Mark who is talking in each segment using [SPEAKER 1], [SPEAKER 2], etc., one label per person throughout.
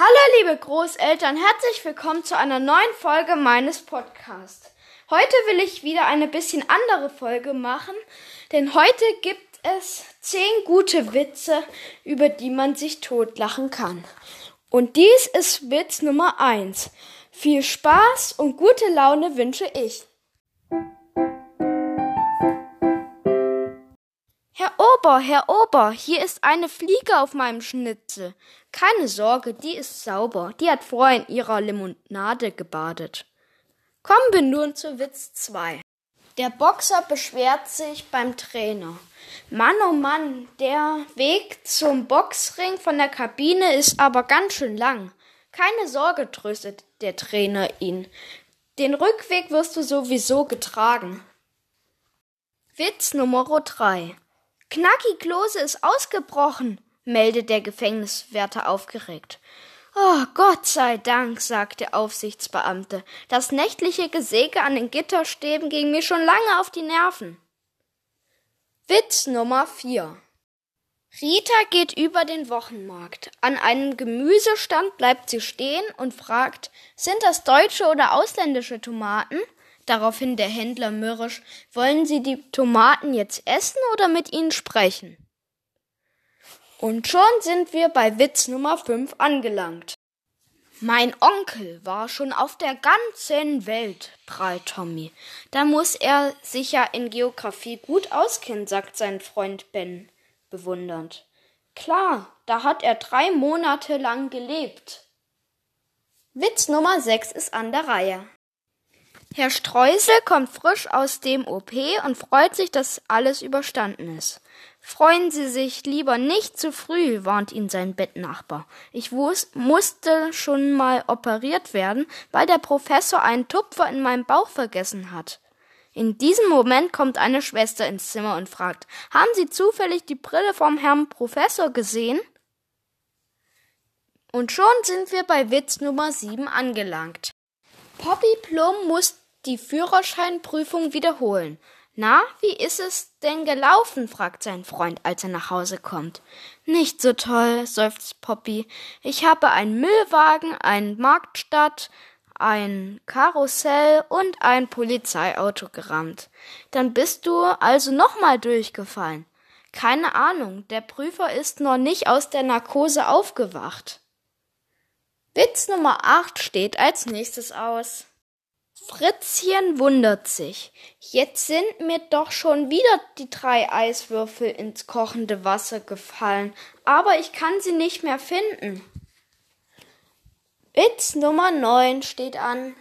[SPEAKER 1] Hallo liebe Großeltern, herzlich willkommen zu einer neuen Folge meines Podcasts. Heute will ich wieder eine bisschen andere Folge machen, denn heute gibt es zehn gute Witze, über die man sich totlachen kann. Und dies ist Witz Nummer eins. Viel Spaß und gute Laune wünsche ich. Herr Ober, Herr Ober, hier ist eine Fliege auf meinem Schnitzel. Keine Sorge, die ist sauber. Die hat vorher in ihrer Limonade gebadet. Kommen wir nun zu Witz 2. Der Boxer beschwert sich beim Trainer. Mann, oh Mann, der Weg zum Boxring von der Kabine ist aber ganz schön lang. Keine Sorge, tröstet der Trainer ihn. Den Rückweg wirst du sowieso getragen. Witz Nummer 3. Knacki Klose ist ausgebrochen, meldet der Gefängniswärter aufgeregt. Oh, Gott sei Dank, sagt der Aufsichtsbeamte. Das nächtliche Gesäge an den Gitterstäben ging mir schon lange auf die Nerven. Witz Nummer 4 Rita geht über den Wochenmarkt. An einem Gemüsestand bleibt sie stehen und fragt, sind das deutsche oder ausländische Tomaten? Daraufhin der Händler mürrisch, wollen Sie die Tomaten jetzt essen oder mit ihnen sprechen? Und schon sind wir bei Witz Nummer 5 angelangt. Mein Onkel war schon auf der ganzen Welt, prahlt Tommy. Da muss er sich ja in Geographie gut auskennen, sagt sein Freund Ben bewundernd. Klar, da hat er drei Monate lang gelebt. Witz Nummer 6 ist an der Reihe. Herr Streusel kommt frisch aus dem OP und freut sich, dass alles überstanden ist. Freuen Sie sich lieber nicht zu früh, warnt ihn sein Bettnachbar. Ich wus musste schon mal operiert werden, weil der Professor einen Tupfer in meinem Bauch vergessen hat. In diesem Moment kommt eine Schwester ins Zimmer und fragt, haben Sie zufällig die Brille vom Herrn Professor gesehen? Und schon sind wir bei Witz Nummer 7 angelangt. Poppy Plum muss die Führerscheinprüfung wiederholen. Na, wie ist es denn gelaufen? fragt sein Freund, als er nach Hause kommt. Nicht so toll, seufzt Poppy. Ich habe einen Müllwagen, einen Marktstadt, ein Karussell und ein Polizeiauto gerammt. Dann bist du also nochmal durchgefallen. Keine Ahnung, der Prüfer ist noch nicht aus der Narkose aufgewacht. Witz Nummer 8 steht als nächstes aus. Fritzchen wundert sich. Jetzt sind mir doch schon wieder die drei Eiswürfel ins kochende Wasser gefallen, aber ich kann sie nicht mehr finden. Witz Nummer 9 steht an.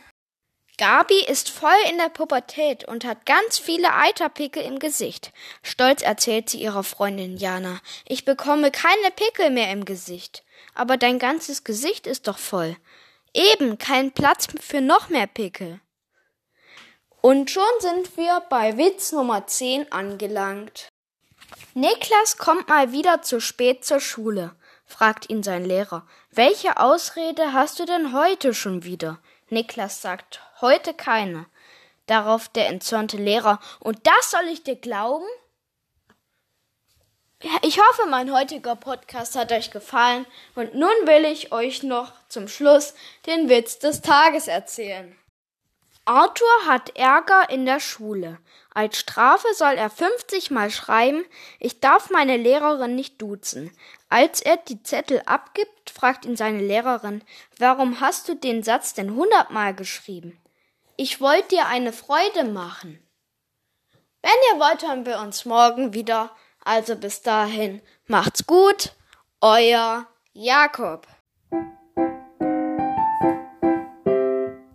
[SPEAKER 1] Gabi ist voll in der Pubertät und hat ganz viele Eiterpickel im Gesicht. Stolz erzählt sie ihrer Freundin Jana. Ich bekomme keine Pickel mehr im Gesicht. Aber dein ganzes Gesicht ist doch voll. Eben, kein Platz für noch mehr Pickel. Und schon sind wir bei Witz Nummer 10 angelangt. Niklas kommt mal wieder zu spät zur Schule, fragt ihn sein Lehrer. Welche Ausrede hast du denn heute schon wieder? Niklas sagt, heute keine. Darauf der entzürnte Lehrer, und das soll ich dir glauben? Ich hoffe, mein heutiger Podcast hat euch gefallen und nun will ich euch noch zum Schluss den Witz des Tages erzählen. Arthur hat Ärger in der Schule. Als Strafe soll er 50 Mal schreiben, ich darf meine Lehrerin nicht duzen. Als er die Zettel abgibt, fragt ihn seine Lehrerin, warum hast du den Satz denn 100 Mal geschrieben? Ich wollte dir eine Freude machen. Wenn ihr wollt, hören wir uns morgen wieder. Also bis dahin, macht's gut, euer Jakob.